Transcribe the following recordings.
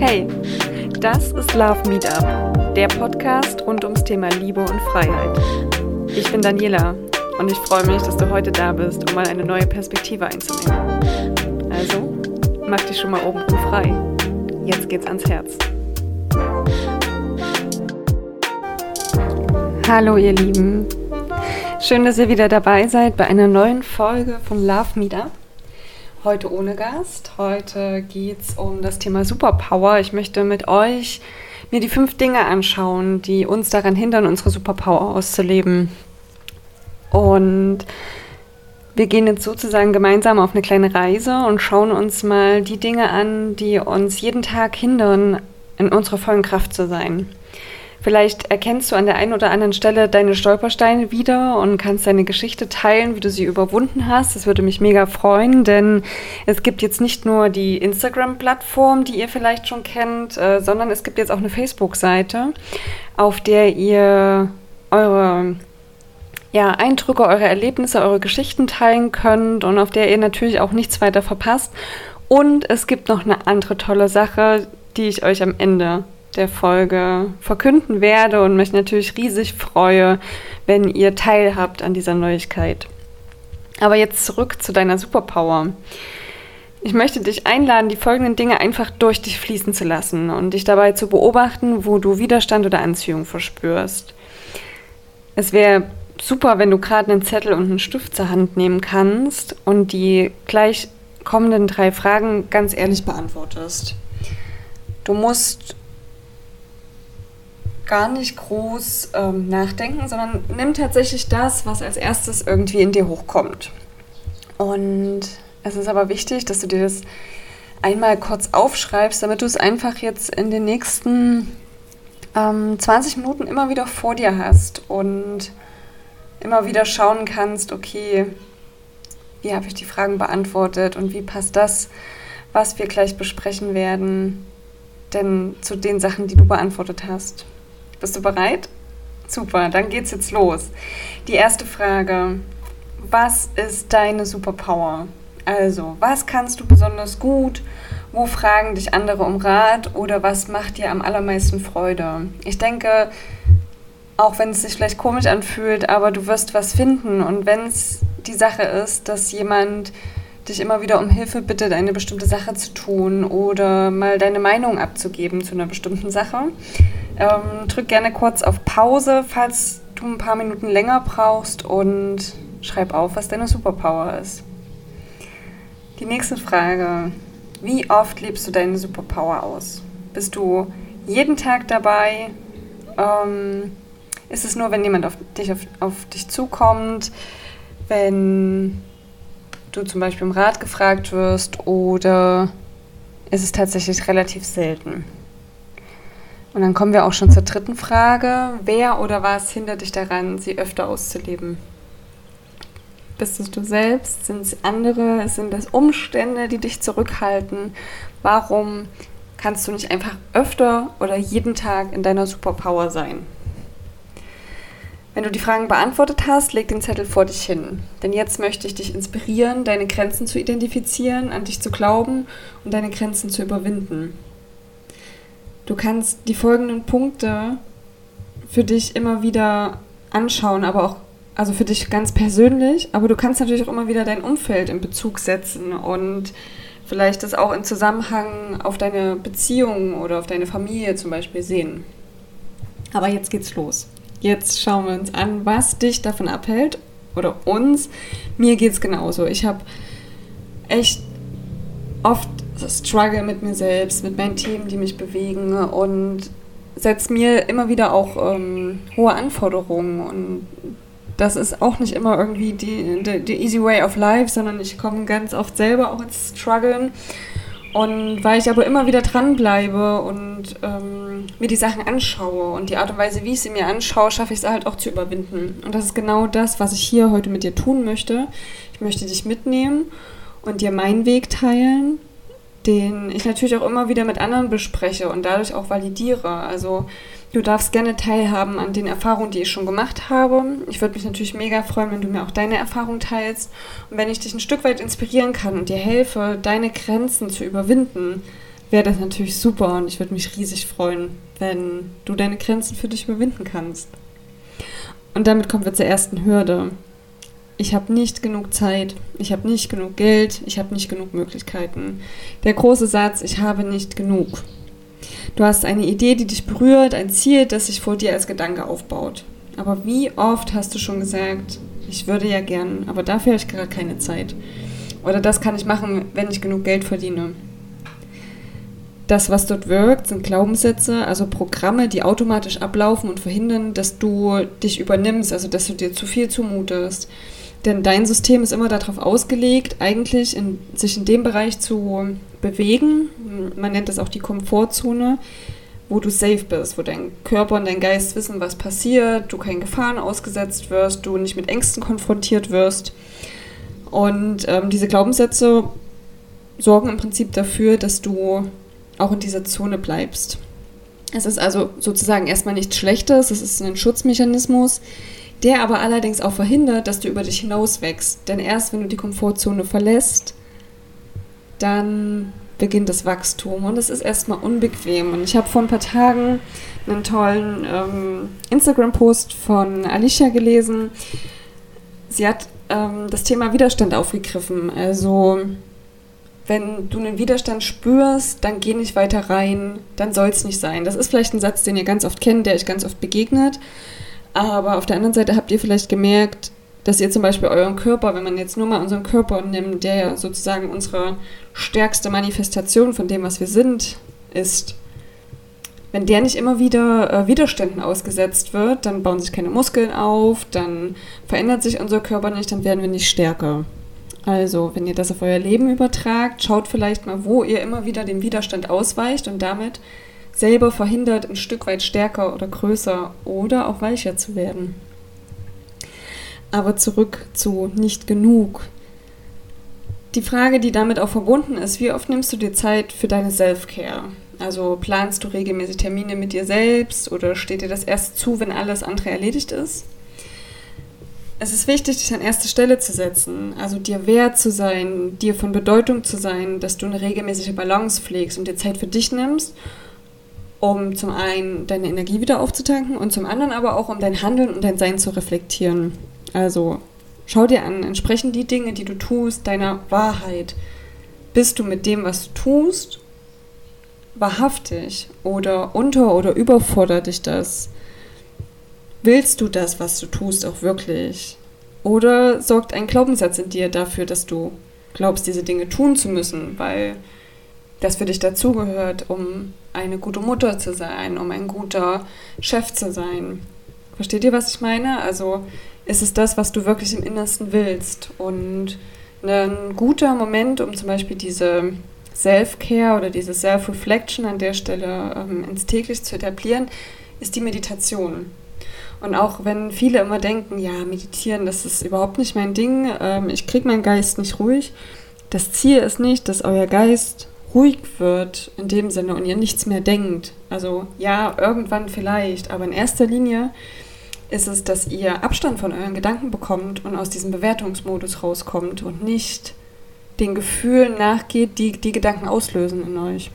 Hey, das ist Love Meetup, der Podcast rund ums Thema Liebe und Freiheit. Ich bin Daniela und ich freue mich, dass du heute da bist, um mal eine neue Perspektive einzunehmen. Also, mach dich schon mal oben frei. Jetzt geht's ans Herz. Hallo ihr Lieben. Schön, dass ihr wieder dabei seid bei einer neuen Folge von Love Meetup. Heute ohne Gast. Heute geht es um das Thema Superpower. Ich möchte mit euch mir die fünf Dinge anschauen, die uns daran hindern, unsere Superpower auszuleben. Und wir gehen jetzt sozusagen gemeinsam auf eine kleine Reise und schauen uns mal die Dinge an, die uns jeden Tag hindern, in unserer vollen Kraft zu sein. Vielleicht erkennst du an der einen oder anderen Stelle deine Stolpersteine wieder und kannst deine Geschichte teilen, wie du sie überwunden hast. Das würde mich mega freuen, denn es gibt jetzt nicht nur die Instagram-Plattform, die ihr vielleicht schon kennt, äh, sondern es gibt jetzt auch eine Facebook-Seite, auf der ihr eure ja, Eindrücke, eure Erlebnisse, eure Geschichten teilen könnt und auf der ihr natürlich auch nichts weiter verpasst. Und es gibt noch eine andere tolle Sache, die ich euch am Ende der Folge verkünden werde und mich natürlich riesig freue, wenn ihr teilhabt an dieser Neuigkeit. Aber jetzt zurück zu deiner Superpower. Ich möchte dich einladen, die folgenden Dinge einfach durch dich fließen zu lassen und dich dabei zu beobachten, wo du Widerstand oder Anziehung verspürst. Es wäre super, wenn du gerade einen Zettel und einen Stift zur Hand nehmen kannst und die gleich kommenden drei Fragen ganz ehrlich beantwortest. Du musst gar nicht groß ähm, nachdenken, sondern nimm tatsächlich das, was als erstes irgendwie in dir hochkommt. Und es ist aber wichtig, dass du dir das einmal kurz aufschreibst, damit du es einfach jetzt in den nächsten ähm, 20 Minuten immer wieder vor dir hast und immer wieder schauen kannst, okay, wie habe ich die Fragen beantwortet und wie passt das, was wir gleich besprechen werden, denn zu den Sachen, die du beantwortet hast. Bist du bereit? Super, dann geht's jetzt los. Die erste Frage. Was ist deine Superpower? Also, was kannst du besonders gut? Wo fragen dich andere um Rat? Oder was macht dir am allermeisten Freude? Ich denke, auch wenn es sich vielleicht komisch anfühlt, aber du wirst was finden. Und wenn es die Sache ist, dass jemand dich immer wieder um Hilfe bittet, eine bestimmte Sache zu tun oder mal deine Meinung abzugeben zu einer bestimmten Sache, ähm, drück gerne kurz auf Pause, falls du ein paar Minuten länger brauchst und schreib auf, was deine Superpower ist. Die nächste Frage. Wie oft lebst du deine Superpower aus? Bist du jeden Tag dabei? Ähm, ist es nur, wenn jemand auf dich, auf, auf dich zukommt? Wenn du zum Beispiel um Rat gefragt wirst? Oder ist es tatsächlich relativ selten? Und dann kommen wir auch schon zur dritten Frage. Wer oder was hindert dich daran, sie öfter auszuleben? Bist es du selbst? Sind es andere? Sind es Umstände, die dich zurückhalten? Warum kannst du nicht einfach öfter oder jeden Tag in deiner Superpower sein? Wenn du die Fragen beantwortet hast, leg den Zettel vor dich hin. Denn jetzt möchte ich dich inspirieren, deine Grenzen zu identifizieren, an dich zu glauben und deine Grenzen zu überwinden. Du kannst die folgenden Punkte für dich immer wieder anschauen, aber auch, also für dich ganz persönlich, aber du kannst natürlich auch immer wieder dein Umfeld in Bezug setzen und vielleicht das auch in Zusammenhang auf deine Beziehung oder auf deine Familie zum Beispiel sehen. Aber jetzt geht's los. Jetzt schauen wir uns an, was dich davon abhält oder uns. Mir geht's genauso. Ich habe echt oft struggle mit mir selbst, mit meinen Themen, die mich bewegen und setze mir immer wieder auch ähm, hohe Anforderungen und das ist auch nicht immer irgendwie die, die, die, easy way of life, sondern ich komme ganz oft selber auch ins Struggeln. Und weil ich aber immer wieder dranbleibe und ähm, mir die Sachen anschaue und die Art und Weise, wie ich sie mir anschaue, schaffe ich es halt auch zu überwinden. Und das ist genau das, was ich hier heute mit dir tun möchte. Ich möchte dich mitnehmen und dir meinen Weg teilen den ich natürlich auch immer wieder mit anderen bespreche und dadurch auch validiere. Also du darfst gerne teilhaben an den Erfahrungen, die ich schon gemacht habe. Ich würde mich natürlich mega freuen, wenn du mir auch deine Erfahrungen teilst und wenn ich dich ein Stück weit inspirieren kann und dir helfe, deine Grenzen zu überwinden, wäre das natürlich super und ich würde mich riesig freuen, wenn du deine Grenzen für dich überwinden kannst. Und damit kommen wir zur ersten Hürde. Ich habe nicht genug Zeit, ich habe nicht genug Geld, ich habe nicht genug Möglichkeiten. Der große Satz, ich habe nicht genug. Du hast eine Idee, die dich berührt, ein Ziel, das sich vor dir als Gedanke aufbaut. Aber wie oft hast du schon gesagt, ich würde ja gern, aber dafür habe ich gerade keine Zeit. Oder das kann ich machen, wenn ich genug Geld verdiene. Das, was dort wirkt, sind Glaubenssätze, also Programme, die automatisch ablaufen und verhindern, dass du dich übernimmst, also dass du dir zu viel zumutest. Denn dein System ist immer darauf ausgelegt, eigentlich in, sich in dem Bereich zu bewegen. Man nennt das auch die Komfortzone, wo du safe bist, wo dein Körper und dein Geist wissen, was passiert, du keinen Gefahren ausgesetzt wirst, du nicht mit Ängsten konfrontiert wirst. Und ähm, diese Glaubenssätze sorgen im Prinzip dafür, dass du auch in dieser Zone bleibst. Es ist also sozusagen erstmal nichts Schlechtes, es ist ein Schutzmechanismus, der aber allerdings auch verhindert, dass du über dich hinaus wächst. Denn erst wenn du die Komfortzone verlässt, dann beginnt das Wachstum und es ist erstmal unbequem. Und ich habe vor ein paar Tagen einen tollen ähm, Instagram-Post von Alicia gelesen. Sie hat ähm, das Thema Widerstand aufgegriffen. Also wenn du einen Widerstand spürst, dann geh nicht weiter rein, dann soll es nicht sein. Das ist vielleicht ein Satz, den ihr ganz oft kennt, der euch ganz oft begegnet. Aber auf der anderen Seite habt ihr vielleicht gemerkt, dass ihr zum Beispiel euren Körper, wenn man jetzt nur mal unseren Körper nimmt, der ja sozusagen unsere stärkste Manifestation von dem, was wir sind, ist, wenn der nicht immer wieder äh, Widerständen ausgesetzt wird, dann bauen sich keine Muskeln auf, dann verändert sich unser Körper nicht, dann werden wir nicht stärker. Also, wenn ihr das auf euer Leben übertragt, schaut vielleicht mal, wo ihr immer wieder dem Widerstand ausweicht und damit selber verhindert, ein Stück weit stärker oder größer oder auch weicher zu werden. Aber zurück zu nicht genug. Die Frage, die damit auch verbunden ist, wie oft nimmst du dir Zeit für deine Self-Care? Also planst du regelmäßig Termine mit dir selbst oder steht dir das erst zu, wenn alles andere erledigt ist? es ist wichtig, dich an erste Stelle zu setzen, also dir wert zu sein, dir von Bedeutung zu sein, dass du eine regelmäßige Balance pflegst und dir Zeit für dich nimmst, um zum einen deine Energie wieder aufzutanken und zum anderen aber auch um dein Handeln und dein Sein zu reflektieren. Also schau dir an, entsprechen die Dinge, die du tust, deiner Wahrheit. Bist du mit dem, was du tust, wahrhaftig oder unter- oder überfordert dich das? Willst du das, was du tust, auch wirklich? Oder sorgt ein Glaubenssatz in dir dafür, dass du glaubst, diese Dinge tun zu müssen, weil das für dich dazugehört, um eine gute Mutter zu sein, um ein guter Chef zu sein? Versteht ihr, was ich meine? Also ist es das, was du wirklich im Innersten willst? Und ein guter Moment, um zum Beispiel diese Self-Care oder diese Self-Reflection an der Stelle ähm, ins täglich zu etablieren, ist die Meditation. Und auch wenn viele immer denken, ja, meditieren, das ist überhaupt nicht mein Ding, ähm, ich kriege meinen Geist nicht ruhig. Das Ziel ist nicht, dass euer Geist ruhig wird in dem Sinne und ihr nichts mehr denkt. Also ja, irgendwann vielleicht, aber in erster Linie ist es, dass ihr Abstand von euren Gedanken bekommt und aus diesem Bewertungsmodus rauskommt und nicht den Gefühlen nachgeht, die die Gedanken auslösen in euch.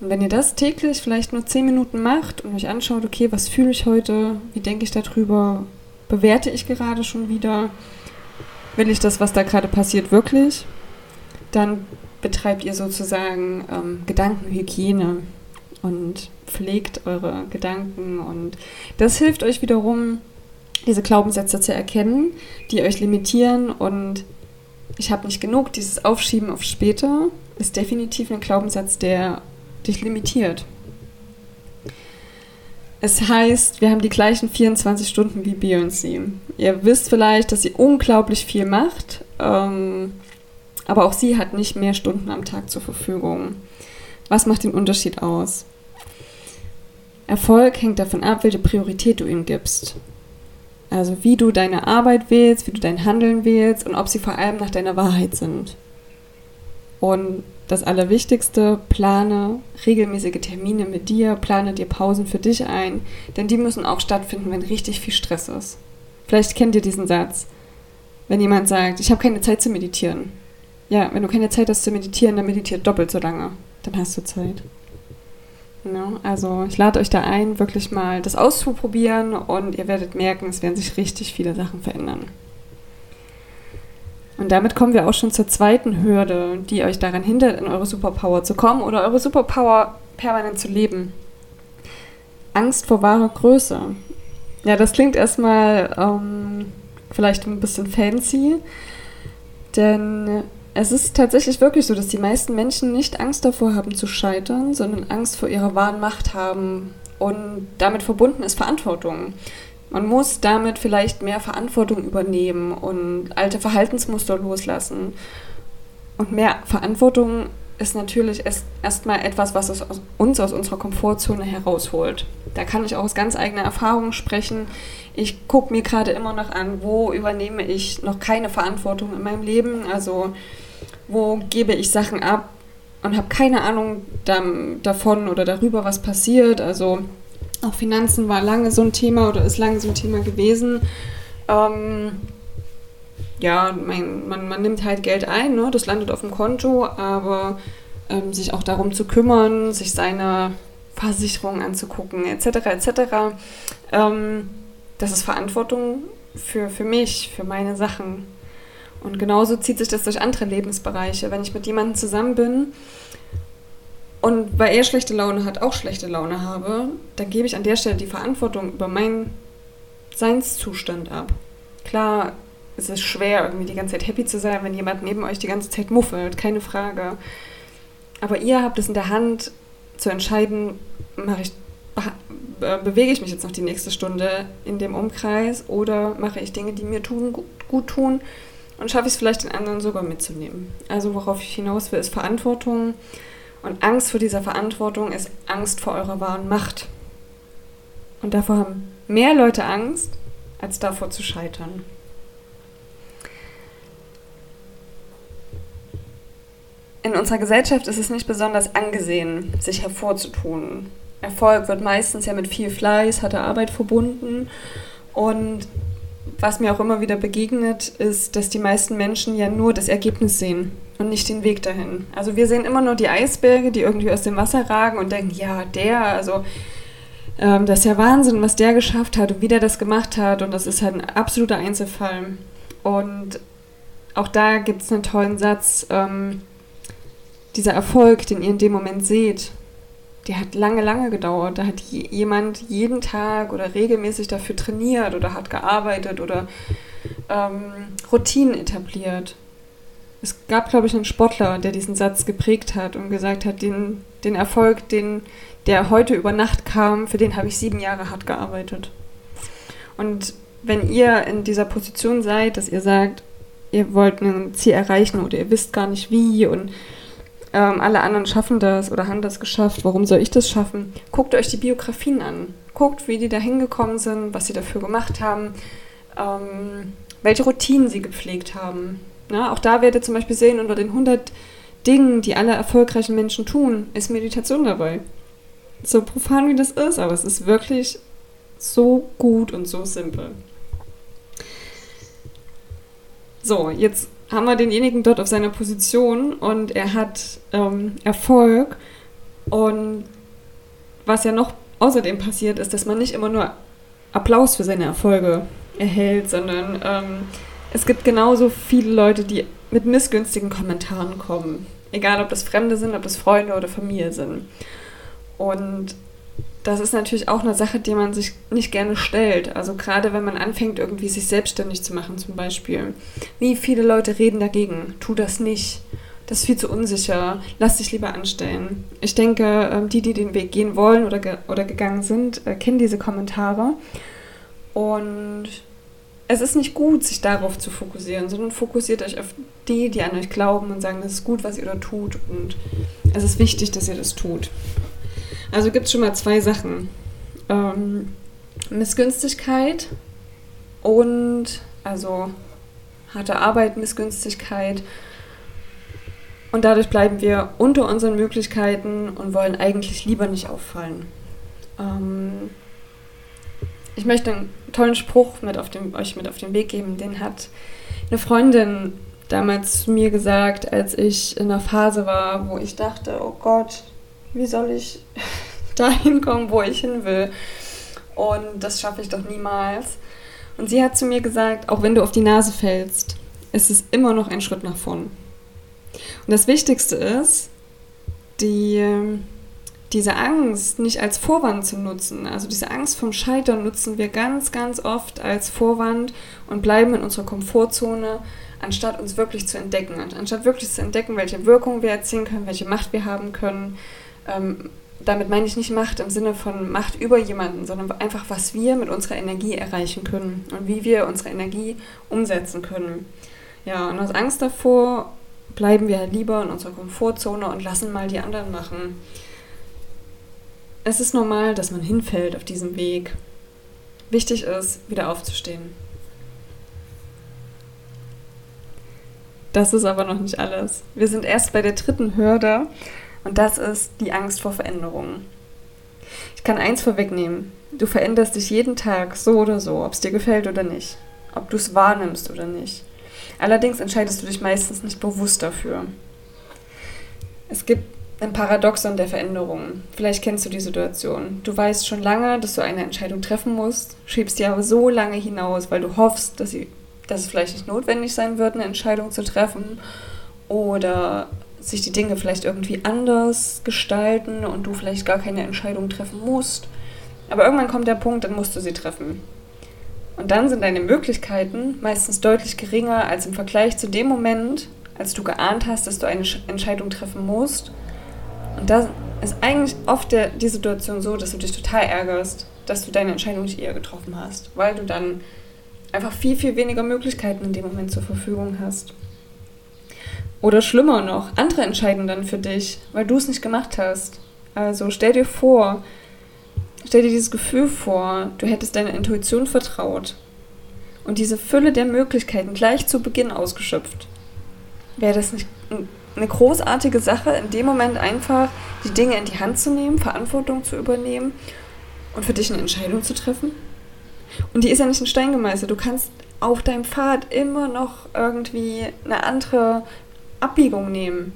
Und wenn ihr das täglich vielleicht nur 10 Minuten macht und euch anschaut, okay, was fühle ich heute, wie denke ich darüber, bewerte ich gerade schon wieder, will ich das, was da gerade passiert, wirklich, dann betreibt ihr sozusagen ähm, Gedankenhygiene und pflegt eure Gedanken und das hilft euch wiederum, diese Glaubenssätze zu erkennen, die euch limitieren und ich habe nicht genug, dieses Aufschieben auf später ist definitiv ein Glaubenssatz, der dich limitiert. Es heißt, wir haben die gleichen 24 Stunden wie Beyoncé. Ihr wisst vielleicht, dass sie unglaublich viel macht, ähm, aber auch sie hat nicht mehr Stunden am Tag zur Verfügung. Was macht den Unterschied aus? Erfolg hängt davon ab, welche Priorität du ihm gibst. Also wie du deine Arbeit wählst, wie du dein Handeln wählst und ob sie vor allem nach deiner Wahrheit sind. Und das Allerwichtigste, plane regelmäßige Termine mit dir, plane dir Pausen für dich ein, denn die müssen auch stattfinden, wenn richtig viel Stress ist. Vielleicht kennt ihr diesen Satz. Wenn jemand sagt, ich habe keine Zeit zu meditieren. Ja, wenn du keine Zeit hast zu meditieren, dann meditiert doppelt so lange. dann hast du Zeit. Ja, also ich lade euch da ein, wirklich mal das auszuprobieren und ihr werdet merken, es werden sich richtig viele Sachen verändern. Und damit kommen wir auch schon zur zweiten Hürde, die euch daran hindert, in eure Superpower zu kommen oder eure Superpower permanent zu leben. Angst vor wahrer Größe. Ja, das klingt erstmal ähm, vielleicht ein bisschen fancy, denn es ist tatsächlich wirklich so, dass die meisten Menschen nicht Angst davor haben zu scheitern, sondern Angst vor ihrer wahren Macht haben. Und damit verbunden ist Verantwortung. Man muss damit vielleicht mehr Verantwortung übernehmen und alte Verhaltensmuster loslassen. Und mehr Verantwortung ist natürlich erstmal etwas, was es uns aus unserer Komfortzone herausholt. Da kann ich auch aus ganz eigener Erfahrung sprechen. Ich gucke mir gerade immer noch an, wo übernehme ich noch keine Verantwortung in meinem Leben. Also wo gebe ich Sachen ab und habe keine Ahnung davon oder darüber, was passiert. Also auch Finanzen war lange so ein Thema oder ist lange so ein Thema gewesen. Ähm, ja, mein, man, man nimmt halt Geld ein, ne? das landet auf dem Konto, aber ähm, sich auch darum zu kümmern, sich seine Versicherung anzugucken, etc., etc., ähm, das ist Verantwortung für, für mich, für meine Sachen. Und genauso zieht sich das durch andere Lebensbereiche. Wenn ich mit jemandem zusammen bin und weil er schlechte Laune hat, auch schlechte Laune habe, dann gebe ich an der Stelle die Verantwortung über meinen Seinszustand ab. Klar, es ist schwer, irgendwie die ganze Zeit happy zu sein, wenn jemand neben euch die ganze Zeit muffelt, keine Frage. Aber ihr habt es in der Hand zu entscheiden, mache ich, bewege ich mich jetzt noch die nächste Stunde in dem Umkreis oder mache ich Dinge, die mir tun, gut, gut tun und schaffe ich es vielleicht den anderen sogar mitzunehmen. Also worauf ich hinaus will, ist Verantwortung. Und Angst vor dieser Verantwortung ist Angst vor eurer wahren Macht. Und davor haben mehr Leute Angst, als davor zu scheitern. In unserer Gesellschaft ist es nicht besonders angesehen, sich hervorzutun. Erfolg wird meistens ja mit viel Fleiß, harter Arbeit verbunden. Und was mir auch immer wieder begegnet, ist, dass die meisten Menschen ja nur das Ergebnis sehen und nicht den Weg dahin. Also wir sehen immer nur die Eisberge, die irgendwie aus dem Wasser ragen und denken, ja, der, also ähm, das ist ja Wahnsinn, was der geschafft hat und wie der das gemacht hat und das ist halt ein absoluter Einzelfall. Und auch da gibt es einen tollen Satz, ähm, dieser Erfolg, den ihr in dem Moment seht, der hat lange, lange gedauert. Da hat jemand jeden Tag oder regelmäßig dafür trainiert oder hat gearbeitet oder ähm, Routinen etabliert. Es gab, glaube ich, einen Sportler, der diesen Satz geprägt hat und gesagt hat, den, den Erfolg, den, der heute über Nacht kam, für den habe ich sieben Jahre hart gearbeitet. Und wenn ihr in dieser Position seid, dass ihr sagt, ihr wollt ein Ziel erreichen oder ihr wisst gar nicht wie und ähm, alle anderen schaffen das oder haben das geschafft, warum soll ich das schaffen? Guckt euch die Biografien an. Guckt, wie die da hingekommen sind, was sie dafür gemacht haben, ähm, welche Routinen sie gepflegt haben. Na, auch da werdet ihr zum Beispiel sehen, unter den 100 Dingen, die alle erfolgreichen Menschen tun, ist Meditation dabei. So profan wie das ist, aber es ist wirklich so gut und so simpel. So, jetzt haben wir denjenigen dort auf seiner Position und er hat ähm, Erfolg. Und was ja noch außerdem passiert, ist, dass man nicht immer nur Applaus für seine Erfolge erhält, sondern ähm, es gibt genauso viele Leute, die mit missgünstigen Kommentaren kommen. Egal, ob das Fremde sind, ob das Freunde oder Familie sind. Und das ist natürlich auch eine Sache, die man sich nicht gerne stellt. Also gerade wenn man anfängt, irgendwie sich selbstständig zu machen zum Beispiel. Wie viele Leute reden dagegen? Tu das nicht. Das ist viel zu unsicher. Lass dich lieber anstellen. Ich denke, ähm, die, die den Weg gehen wollen oder, ge oder gegangen sind, äh, kennen diese Kommentare. Und es ist nicht gut, sich darauf zu fokussieren, sondern fokussiert euch auf die, die an euch glauben und sagen, das ist gut, was ihr da tut. Und es ist wichtig, dass ihr das tut. Also gibt es schon mal zwei Sachen. Ähm, Missgünstigkeit und also harte Arbeit, Missgünstigkeit. Und dadurch bleiben wir unter unseren Möglichkeiten und wollen eigentlich lieber nicht auffallen. Ähm, ich möchte einen tollen Spruch mit auf dem, euch mit auf den Weg geben. Den hat eine Freundin damals zu mir gesagt, als ich in einer Phase war, wo ich dachte, oh Gott, wie soll ich dahin kommen, wo ich hin will? Und das schaffe ich doch niemals. Und sie hat zu mir gesagt, auch wenn du auf die Nase fällst, ist es immer noch ein Schritt nach vorn. Und das Wichtigste ist, die, diese Angst nicht als Vorwand zu nutzen. Also diese Angst vom Scheitern nutzen wir ganz, ganz oft als Vorwand und bleiben in unserer Komfortzone, anstatt uns wirklich zu entdecken. Anstatt wirklich zu entdecken, welche Wirkung wir erzielen können, welche Macht wir haben können. Ähm, damit meine ich nicht Macht im Sinne von Macht über jemanden, sondern einfach, was wir mit unserer Energie erreichen können und wie wir unsere Energie umsetzen können. Ja, und aus Angst davor bleiben wir halt lieber in unserer Komfortzone und lassen mal die anderen machen. Es ist normal, dass man hinfällt auf diesem Weg. Wichtig ist, wieder aufzustehen. Das ist aber noch nicht alles. Wir sind erst bei der dritten Hürde und das ist die Angst vor Veränderungen. Ich kann eins vorwegnehmen. Du veränderst dich jeden Tag so oder so, ob es dir gefällt oder nicht. Ob du es wahrnimmst oder nicht. Allerdings entscheidest du dich meistens nicht bewusst dafür. Es gibt ein Paradoxon der Veränderungen. Vielleicht kennst du die Situation. Du weißt schon lange, dass du eine Entscheidung treffen musst, schiebst die aber so lange hinaus, weil du hoffst, dass, sie, dass es vielleicht nicht notwendig sein wird, eine Entscheidung zu treffen oder sich die Dinge vielleicht irgendwie anders gestalten und du vielleicht gar keine Entscheidung treffen musst. Aber irgendwann kommt der Punkt, dann musst du sie treffen. Und dann sind deine Möglichkeiten meistens deutlich geringer als im Vergleich zu dem Moment, als du geahnt hast, dass du eine Entscheidung treffen musst. Und da ist eigentlich oft der, die Situation so, dass du dich total ärgerst, dass du deine Entscheidung nicht eher getroffen hast, weil du dann einfach viel, viel weniger Möglichkeiten in dem Moment zur Verfügung hast. Oder schlimmer noch, andere entscheiden dann für dich, weil du es nicht gemacht hast. Also stell dir vor, stell dir dieses Gefühl vor, du hättest deiner Intuition vertraut und diese Fülle der Möglichkeiten gleich zu Beginn ausgeschöpft. Wäre das nicht eine großartige Sache, in dem Moment einfach die Dinge in die Hand zu nehmen, Verantwortung zu übernehmen und für dich eine Entscheidung zu treffen? Und die ist ja nicht in Stein gemeißelt. Du kannst auf deinem Pfad immer noch irgendwie eine andere Abbiegung nehmen.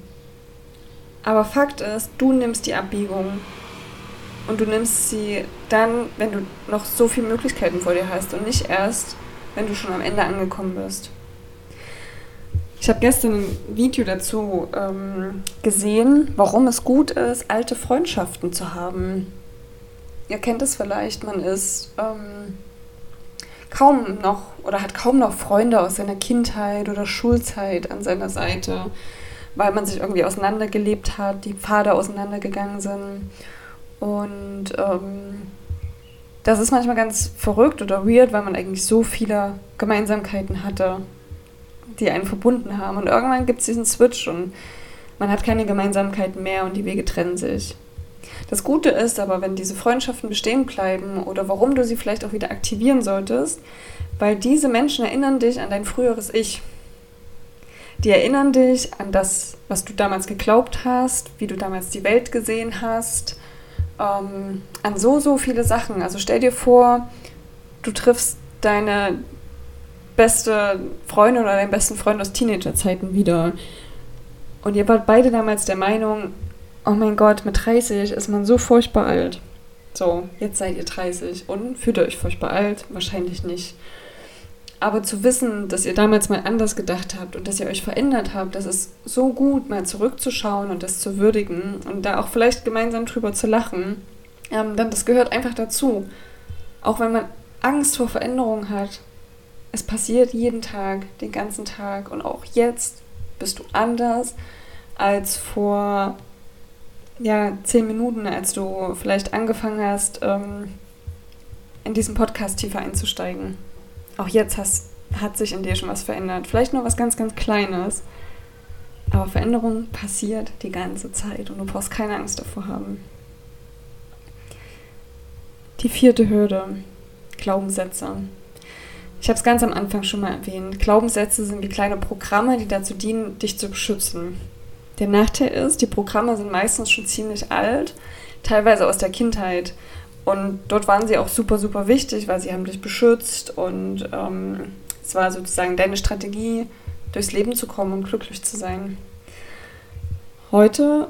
Aber Fakt ist, du nimmst die Abbiegung und du nimmst sie dann, wenn du noch so viele Möglichkeiten vor dir hast und nicht erst, wenn du schon am Ende angekommen bist. Ich habe gestern ein Video dazu ähm, gesehen, warum es gut ist, alte Freundschaften zu haben. Ihr kennt es vielleicht, man ist ähm, kaum noch oder hat kaum noch Freunde aus seiner Kindheit oder Schulzeit an seiner Seite, weil man sich irgendwie auseinandergelebt hat, die Pfade auseinandergegangen sind. Und ähm, das ist manchmal ganz verrückt oder weird, weil man eigentlich so viele Gemeinsamkeiten hatte, die einen verbunden haben. Und irgendwann gibt es diesen Switch und man hat keine Gemeinsamkeiten mehr und die Wege trennen sich. Das Gute ist aber, wenn diese Freundschaften bestehen bleiben oder warum du sie vielleicht auch wieder aktivieren solltest, weil diese Menschen erinnern dich an dein früheres Ich. Die erinnern dich an das, was du damals geglaubt hast, wie du damals die Welt gesehen hast, ähm, an so, so viele Sachen. Also stell dir vor, du triffst deine beste Freundin oder deinen besten Freund aus Teenagerzeiten wieder. Und ihr wart beide damals der Meinung, oh mein Gott, mit 30 ist man so furchtbar alt. So, jetzt seid ihr 30 und fühlt ihr euch furchtbar alt? Wahrscheinlich nicht. Aber zu wissen, dass ihr damals mal anders gedacht habt und dass ihr euch verändert habt, das ist so gut, mal zurückzuschauen und das zu würdigen und da auch vielleicht gemeinsam drüber zu lachen. Ähm, dann das gehört einfach dazu. Auch wenn man Angst vor Veränderung hat, es passiert jeden Tag, den ganzen Tag und auch jetzt bist du anders als vor ja, zehn Minuten, als du vielleicht angefangen hast, ähm, in diesen Podcast tiefer einzusteigen. Auch jetzt hast, hat sich in dir schon was verändert. Vielleicht nur was ganz, ganz Kleines. Aber Veränderung passiert die ganze Zeit und du brauchst keine Angst davor haben. Die vierte Hürde, Glaubenssätze. Ich habe es ganz am Anfang schon mal erwähnt. Glaubenssätze sind wie kleine Programme, die dazu dienen, dich zu beschützen. Der Nachteil ist, die Programme sind meistens schon ziemlich alt, teilweise aus der Kindheit. Und dort waren sie auch super, super wichtig, weil sie haben dich beschützt und ähm, es war sozusagen deine Strategie, durchs Leben zu kommen und glücklich zu sein. Heute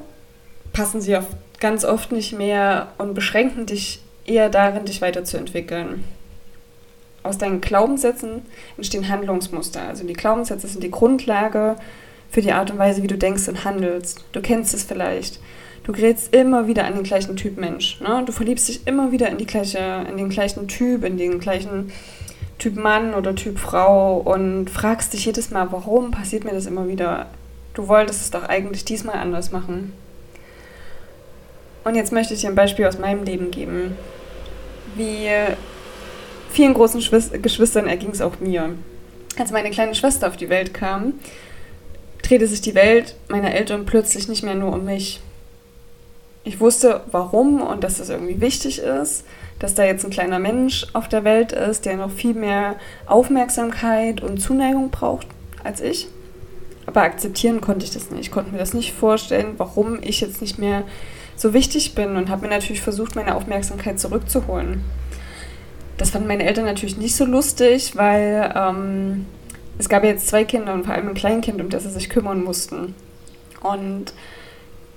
passen sie ganz oft nicht mehr und beschränken dich eher darin, dich weiterzuentwickeln. Aus deinen Glaubenssätzen entstehen Handlungsmuster. Also die Glaubenssätze sind die Grundlage für die Art und Weise, wie du denkst und handelst. Du kennst es vielleicht. Du gerätst immer wieder an den gleichen Typ Mensch. Ne? Du verliebst dich immer wieder in, die gleiche, in den gleichen Typ, in den gleichen Typ Mann oder Typ Frau und fragst dich jedes Mal, warum passiert mir das immer wieder? Du wolltest es doch eigentlich diesmal anders machen. Und jetzt möchte ich dir ein Beispiel aus meinem Leben geben. Wie vielen großen Geschwistern erging es auch mir. Als meine kleine Schwester auf die Welt kam, drehte sich die Welt meiner Eltern plötzlich nicht mehr nur um mich. Ich wusste, warum und dass das irgendwie wichtig ist, dass da jetzt ein kleiner Mensch auf der Welt ist, der noch viel mehr Aufmerksamkeit und Zuneigung braucht als ich. Aber akzeptieren konnte ich das nicht. Ich konnte mir das nicht vorstellen, warum ich jetzt nicht mehr so wichtig bin und habe mir natürlich versucht, meine Aufmerksamkeit zurückzuholen. Das fanden meine Eltern natürlich nicht so lustig, weil ähm, es gab jetzt zwei Kinder und vor allem ein Kleinkind, um das sie sich kümmern mussten. Und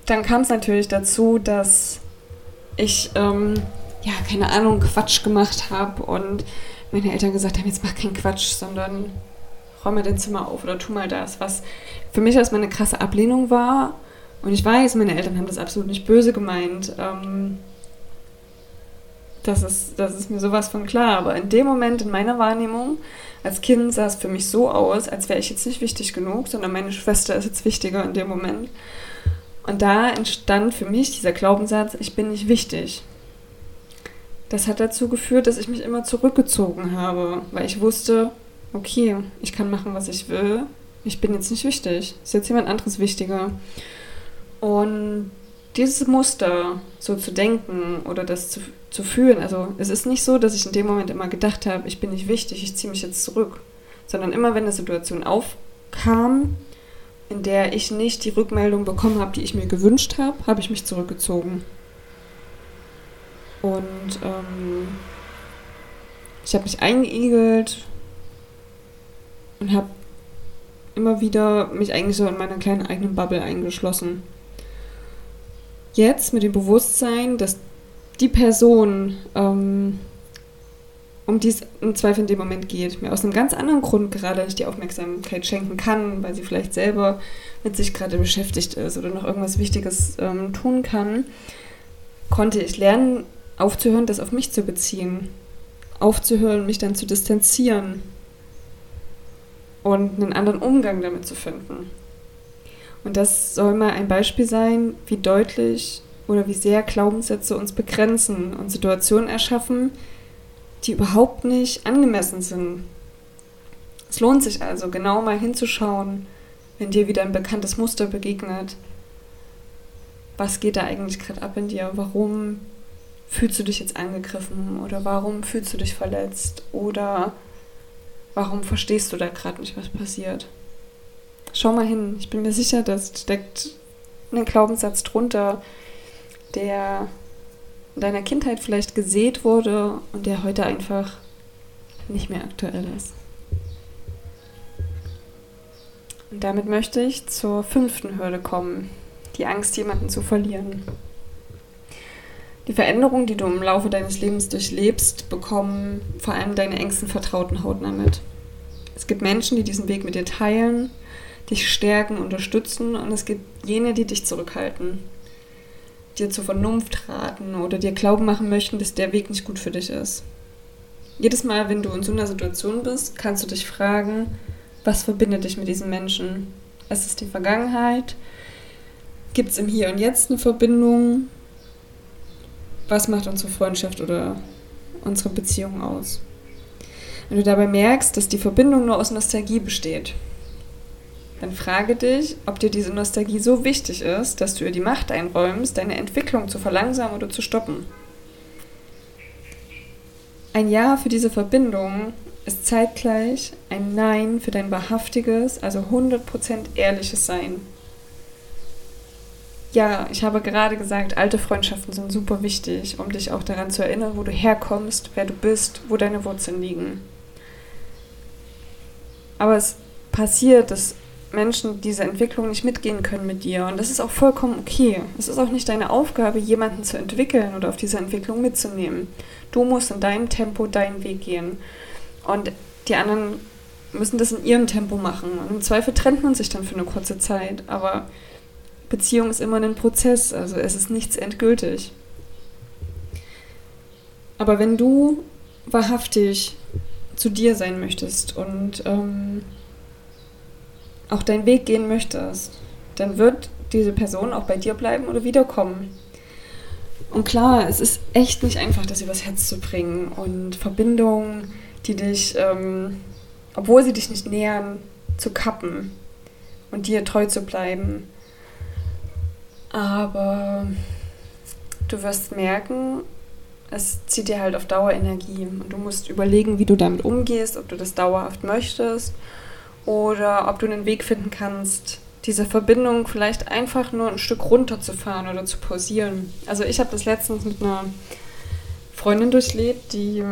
dann kam es natürlich dazu, dass ich, ähm, ja, keine Ahnung, Quatsch gemacht habe und meine Eltern gesagt haben, jetzt mach keinen Quatsch, sondern räume dein Zimmer auf oder tu mal das, was für mich erstmal eine krasse Ablehnung war und ich weiß, meine Eltern haben das absolut nicht böse gemeint. Ähm, das, ist, das ist mir sowas von klar. Aber in dem Moment, in meiner Wahrnehmung, als Kind sah es für mich so aus, als wäre ich jetzt nicht wichtig genug, sondern meine Schwester ist jetzt wichtiger in dem Moment. Und da entstand für mich dieser Glaubenssatz, ich bin nicht wichtig. Das hat dazu geführt, dass ich mich immer zurückgezogen habe, weil ich wusste, okay, ich kann machen, was ich will. Ich bin jetzt nicht wichtig. Ist jetzt jemand anderes wichtiger. Und dieses Muster so zu denken oder das zu, zu fühlen, also es ist nicht so, dass ich in dem Moment immer gedacht habe, ich bin nicht wichtig, ich ziehe mich jetzt zurück, sondern immer wenn eine Situation aufkam, in der ich nicht die Rückmeldung bekommen habe, die ich mir gewünscht habe, habe ich mich zurückgezogen. Und ähm, ich habe mich eingeigelt und habe immer wieder mich eigentlich so in meiner kleinen eigenen Bubble eingeschlossen. Jetzt mit dem Bewusstsein, dass die Person, ähm, um die es im Zweifel in dem Moment geht, mir aus einem ganz anderen Grund gerade nicht die Aufmerksamkeit schenken kann, weil sie vielleicht selber mit sich gerade beschäftigt ist oder noch irgendwas Wichtiges ähm, tun kann, konnte ich lernen, aufzuhören, das auf mich zu beziehen. Aufzuhören, mich dann zu distanzieren und einen anderen Umgang damit zu finden. Und das soll mal ein Beispiel sein, wie deutlich oder wie sehr Glaubenssätze uns begrenzen und Situationen erschaffen, die überhaupt nicht angemessen sind. Es lohnt sich also, genau mal hinzuschauen, wenn dir wieder ein bekanntes Muster begegnet. Was geht da eigentlich gerade ab in dir? Warum fühlst du dich jetzt angegriffen? Oder warum fühlst du dich verletzt? Oder warum verstehst du da gerade nicht, was passiert? Schau mal hin. Ich bin mir sicher, da steckt ein Glaubenssatz drunter, der in deiner Kindheit vielleicht gesät wurde und der heute einfach nicht mehr aktuell ist. Und damit möchte ich zur fünften Hürde kommen, die Angst, jemanden zu verlieren. Die Veränderungen, die du im Laufe deines Lebens durchlebst, bekommen vor allem deine engsten Vertrauten hautnah mit. Es gibt Menschen, die diesen Weg mit dir teilen dich stärken, unterstützen und es gibt jene, die dich zurückhalten, dir zur Vernunft raten oder dir glauben machen möchten, dass der Weg nicht gut für dich ist. Jedes Mal, wenn du in so einer Situation bist, kannst du dich fragen, was verbindet dich mit diesen Menschen? Ist es die Vergangenheit? Gibt es im Hier und Jetzt eine Verbindung? Was macht unsere Freundschaft oder unsere Beziehung aus? Wenn du dabei merkst, dass die Verbindung nur aus Nostalgie besteht, dann frage dich, ob dir diese Nostalgie so wichtig ist, dass du ihr die Macht einräumst, deine Entwicklung zu verlangsamen oder zu stoppen. Ein Ja für diese Verbindung ist zeitgleich ein Nein für dein wahrhaftiges, also 100% ehrliches Sein. Ja, ich habe gerade gesagt, alte Freundschaften sind super wichtig, um dich auch daran zu erinnern, wo du herkommst, wer du bist, wo deine Wurzeln liegen. Aber es passiert, dass Menschen diese Entwicklung nicht mitgehen können mit dir. Und das ist auch vollkommen okay. Es ist auch nicht deine Aufgabe, jemanden zu entwickeln oder auf diese Entwicklung mitzunehmen. Du musst in deinem Tempo deinen Weg gehen. Und die anderen müssen das in ihrem Tempo machen. Und im Zweifel trennt man sich dann für eine kurze Zeit. Aber Beziehung ist immer ein Prozess. Also es ist nichts endgültig. Aber wenn du wahrhaftig zu dir sein möchtest und ähm, auch deinen Weg gehen möchtest, dann wird diese Person auch bei dir bleiben oder wiederkommen. Und klar, es ist echt nicht einfach, das übers Herz zu bringen und Verbindungen, die dich, ähm, obwohl sie dich nicht nähern, zu kappen und dir treu zu bleiben. Aber du wirst merken, es zieht dir halt auf Dauer Energie und du musst überlegen, wie du damit umgehst, ob du das dauerhaft möchtest oder ob du einen Weg finden kannst, diese Verbindung vielleicht einfach nur ein Stück runterzufahren oder zu pausieren. Also ich habe das letztens mit einer Freundin durchlebt, die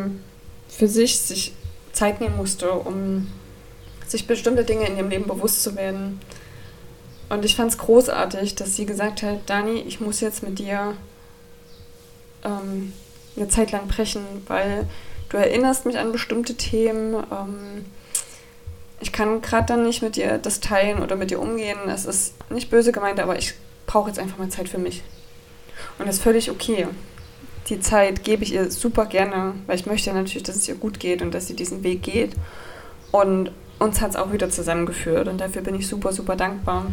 für sich sich Zeit nehmen musste, um sich bestimmte Dinge in ihrem Leben bewusst zu werden. Und ich fand es großartig, dass sie gesagt hat, Dani, ich muss jetzt mit dir ähm, eine Zeit lang brechen, weil du erinnerst mich an bestimmte Themen. Ähm, ich kann gerade dann nicht mit dir das teilen oder mit dir umgehen. Es ist nicht böse gemeint, aber ich brauche jetzt einfach mal Zeit für mich. Und das ist völlig okay. Die Zeit gebe ich ihr super gerne, weil ich möchte natürlich, dass es ihr gut geht und dass sie diesen Weg geht. Und uns hat es auch wieder zusammengeführt und dafür bin ich super, super dankbar.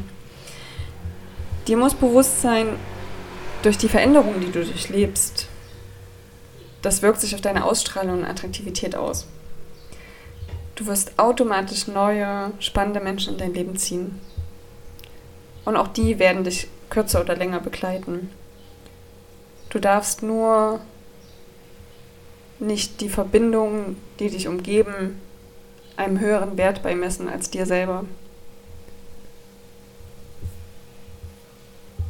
Dir muss bewusst sein, durch die Veränderungen, die du durchlebst, das wirkt sich auf deine Ausstrahlung und Attraktivität aus. Du wirst automatisch neue, spannende Menschen in dein Leben ziehen. Und auch die werden dich kürzer oder länger begleiten. Du darfst nur nicht die Verbindungen, die dich umgeben, einem höheren Wert beimessen als dir selber.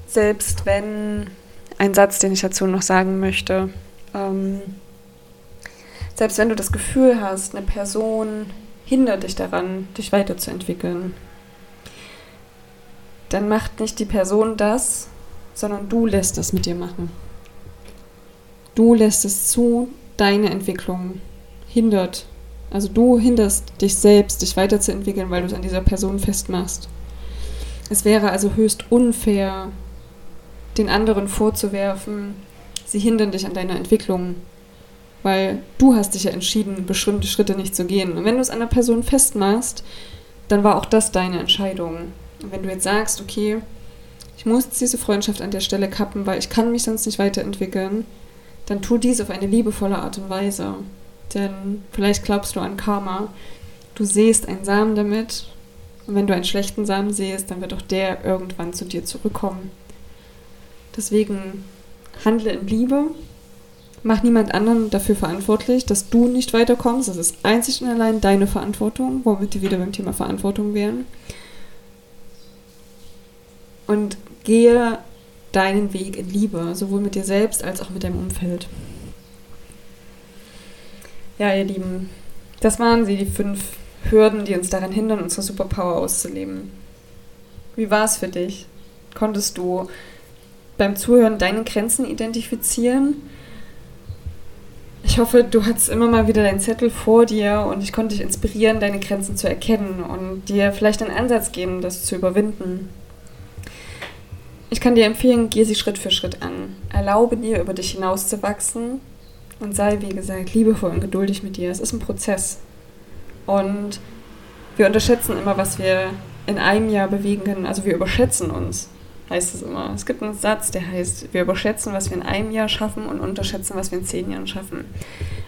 Selbst wenn ein Satz, den ich dazu noch sagen möchte, ähm, selbst wenn du das Gefühl hast, eine Person hindert dich daran, dich weiterzuentwickeln, dann macht nicht die Person das, sondern du lässt es mit dir machen. Du lässt es zu, deine Entwicklung hindert. Also du hinderst dich selbst, dich weiterzuentwickeln, weil du es an dieser Person festmachst. Es wäre also höchst unfair, den anderen vorzuwerfen, sie hindern dich an deiner Entwicklung weil du hast dich ja entschieden, bestimmte Schritte nicht zu gehen. Und wenn du es an der Person festmachst, dann war auch das deine Entscheidung. Und wenn du jetzt sagst, okay, ich muss diese Freundschaft an der Stelle kappen, weil ich kann mich sonst nicht weiterentwickeln, dann tu dies auf eine liebevolle Art und Weise. Denn vielleicht glaubst du an Karma. Du siehst einen Samen damit und wenn du einen schlechten Samen siehst, dann wird auch der irgendwann zu dir zurückkommen. Deswegen handle in Liebe Mach niemand anderen dafür verantwortlich, dass du nicht weiterkommst. Das ist einzig und allein deine Verantwortung, womit wir wieder beim Thema Verantwortung wären. Und gehe deinen Weg in Liebe, sowohl mit dir selbst als auch mit deinem Umfeld. Ja, ihr Lieben, das waren sie, die fünf Hürden, die uns daran hindern, unsere Superpower auszuleben. Wie war es für dich? Konntest du beim Zuhören deine Grenzen identifizieren? Ich hoffe, du hattest immer mal wieder deinen Zettel vor dir und ich konnte dich inspirieren, deine Grenzen zu erkennen und dir vielleicht einen Ansatz geben, das zu überwinden. Ich kann dir empfehlen, geh sie Schritt für Schritt an. Erlaube dir, über dich hinauszuwachsen und sei, wie gesagt, liebevoll und geduldig mit dir. Es ist ein Prozess. Und wir unterschätzen immer, was wir in einem Jahr bewegen können. Also wir überschätzen uns heißt es immer. Es gibt einen Satz, der heißt, wir überschätzen, was wir in einem Jahr schaffen und unterschätzen, was wir in zehn Jahren schaffen.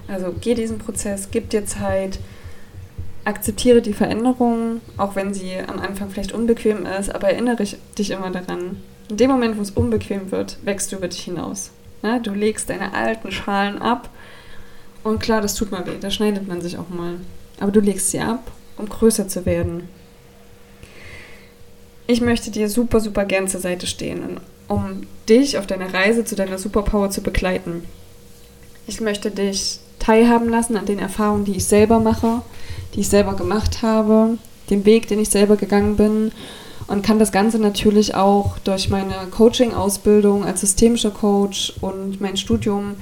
Also geh diesen Prozess, gib dir Zeit, akzeptiere die Veränderung, auch wenn sie am Anfang vielleicht unbequem ist, aber erinnere dich immer daran. In dem Moment, wo es unbequem wird, wächst du über dich hinaus. Ja, du legst deine alten Schalen ab und klar, das tut mal weh, da schneidet man sich auch mal. Aber du legst sie ab, um größer zu werden, ich möchte dir super, super gern zur Seite stehen, um dich auf deiner Reise zu deiner Superpower zu begleiten. Ich möchte dich teilhaben lassen an den Erfahrungen, die ich selber mache, die ich selber gemacht habe, den Weg, den ich selber gegangen bin und kann das Ganze natürlich auch durch meine Coaching-Ausbildung als systemischer Coach und mein Studium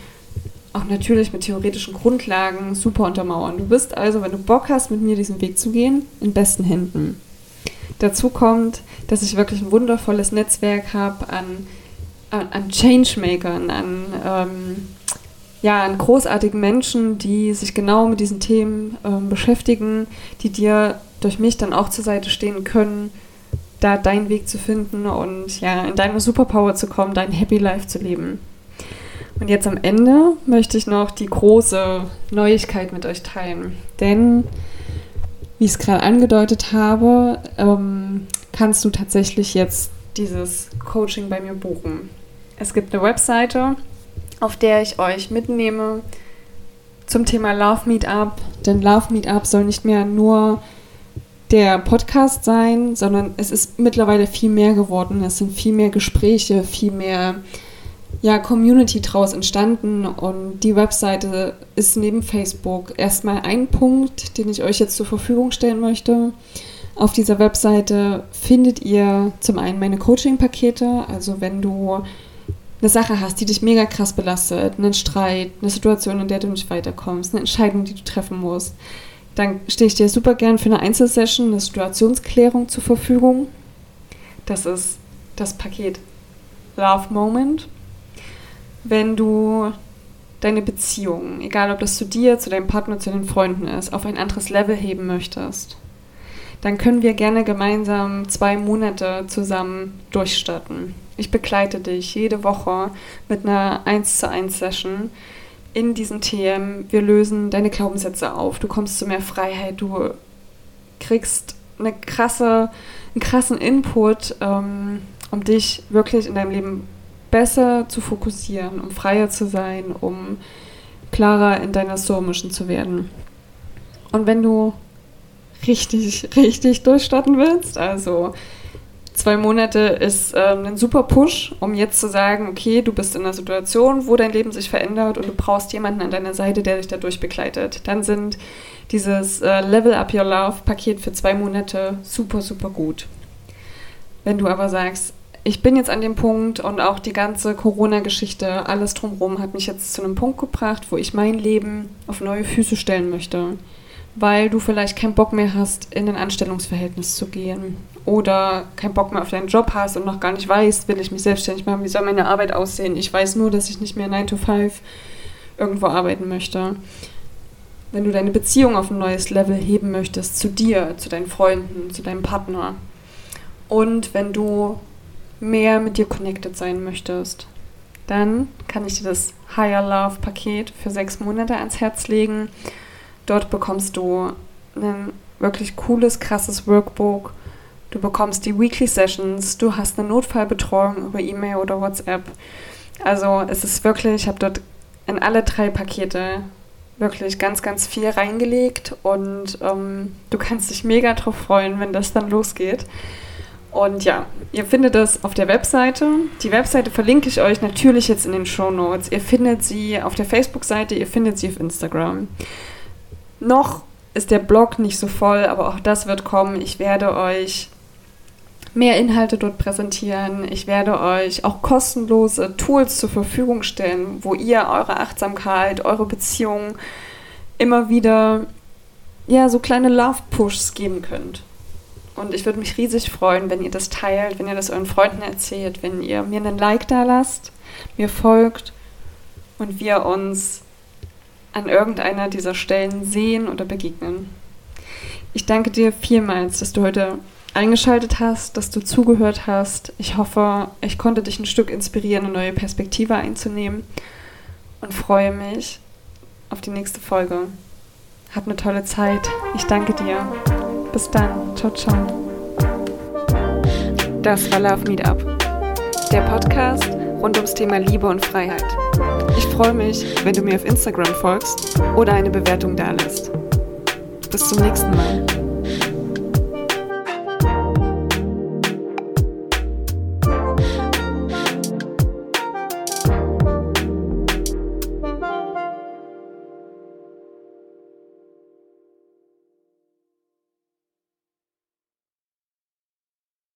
auch natürlich mit theoretischen Grundlagen super untermauern. Du bist also, wenn du Bock hast, mit mir diesen Weg zu gehen, in besten Händen. Dazu kommt, dass ich wirklich ein wundervolles Netzwerk habe an, an, an Changemakern, an, ähm, ja, an großartigen Menschen, die sich genau mit diesen Themen ähm, beschäftigen, die dir durch mich dann auch zur Seite stehen können, da deinen Weg zu finden und ja, in deine Superpower zu kommen, dein Happy Life zu leben. Und jetzt am Ende möchte ich noch die große Neuigkeit mit euch teilen. Denn, wie ich es gerade angedeutet habe, ähm, kannst du tatsächlich jetzt dieses Coaching bei mir buchen. Es gibt eine Webseite, auf der ich euch mitnehme zum Thema Love Meetup. Denn Love Meetup soll nicht mehr nur der Podcast sein, sondern es ist mittlerweile viel mehr geworden. Es sind viel mehr Gespräche, viel mehr ja, Community draus entstanden und die Webseite ist neben Facebook erstmal ein Punkt, den ich euch jetzt zur Verfügung stellen möchte. Auf dieser Webseite findet ihr zum einen meine Coaching-Pakete, also wenn du eine Sache hast, die dich mega krass belastet, einen Streit, eine Situation, in der du nicht weiterkommst, eine Entscheidung, die du treffen musst, dann stehe ich dir super gern für eine Einzelsession, eine Situationsklärung zur Verfügung. Das ist das Paket Love Moment. Wenn du deine Beziehung, egal ob das zu dir, zu deinem Partner, zu den Freunden ist, auf ein anderes Level heben möchtest, dann können wir gerne gemeinsam zwei Monate zusammen durchstarten. Ich begleite dich jede Woche mit einer 1 zu 1 Session in diesen Themen. Wir lösen deine Glaubenssätze auf. Du kommst zu mehr Freiheit. Du kriegst eine krasse, einen krassen Input, ähm, um dich wirklich in deinem Leben besser zu fokussieren, um freier zu sein, um klarer in deiner Soul-Mission zu werden. Und wenn du richtig, richtig durchstarten willst, also zwei Monate ist ähm, ein super Push, um jetzt zu sagen, okay, du bist in einer Situation, wo dein Leben sich verändert und du brauchst jemanden an deiner Seite, der dich dadurch begleitet. Dann sind dieses äh, Level Up Your Love Paket für zwei Monate super, super gut. Wenn du aber sagst, ich bin jetzt an dem Punkt und auch die ganze Corona-Geschichte, alles drumherum hat mich jetzt zu einem Punkt gebracht, wo ich mein Leben auf neue Füße stellen möchte weil du vielleicht keinen Bock mehr hast, in ein Anstellungsverhältnis zu gehen oder keinen Bock mehr auf deinen Job hast und noch gar nicht weißt, will ich mich selbstständig machen, wie soll meine Arbeit aussehen. Ich weiß nur, dass ich nicht mehr 9 to 5 irgendwo arbeiten möchte. Wenn du deine Beziehung auf ein neues Level heben möchtest, zu dir, zu deinen Freunden, zu deinem Partner und wenn du mehr mit dir connected sein möchtest, dann kann ich dir das Higher Love Paket für sechs Monate ans Herz legen Dort bekommst du ein wirklich cooles, krasses Workbook. Du bekommst die Weekly Sessions. Du hast eine Notfallbetreuung über E-Mail oder WhatsApp. Also es ist wirklich, ich habe dort in alle drei Pakete wirklich ganz, ganz viel reingelegt und ähm, du kannst dich mega drauf freuen, wenn das dann losgeht. Und ja, ihr findet das auf der Webseite. Die Webseite verlinke ich euch natürlich jetzt in den Show Notes. Ihr findet sie auf der Facebook-Seite, ihr findet sie auf Instagram. Noch ist der Blog nicht so voll, aber auch das wird kommen. Ich werde euch mehr Inhalte dort präsentieren. Ich werde euch auch kostenlose Tools zur Verfügung stellen, wo ihr eure Achtsamkeit, eure Beziehung immer wieder ja, so kleine Love-Pushs geben könnt. Und ich würde mich riesig freuen, wenn ihr das teilt, wenn ihr das euren Freunden erzählt, wenn ihr mir einen Like da lasst, mir folgt und wir uns an irgendeiner dieser Stellen sehen oder begegnen. Ich danke dir vielmals, dass du heute eingeschaltet hast, dass du zugehört hast. Ich hoffe, ich konnte dich ein Stück inspirieren, eine neue Perspektive einzunehmen und freue mich auf die nächste Folge. Hab eine tolle Zeit. Ich danke dir. Bis dann. Ciao, ciao. Das war Love Meetup. Der Podcast rund ums Thema Liebe und Freiheit. Ich freue mich, wenn du mir auf Instagram folgst oder eine Bewertung dalässt. Bis zum nächsten Mal.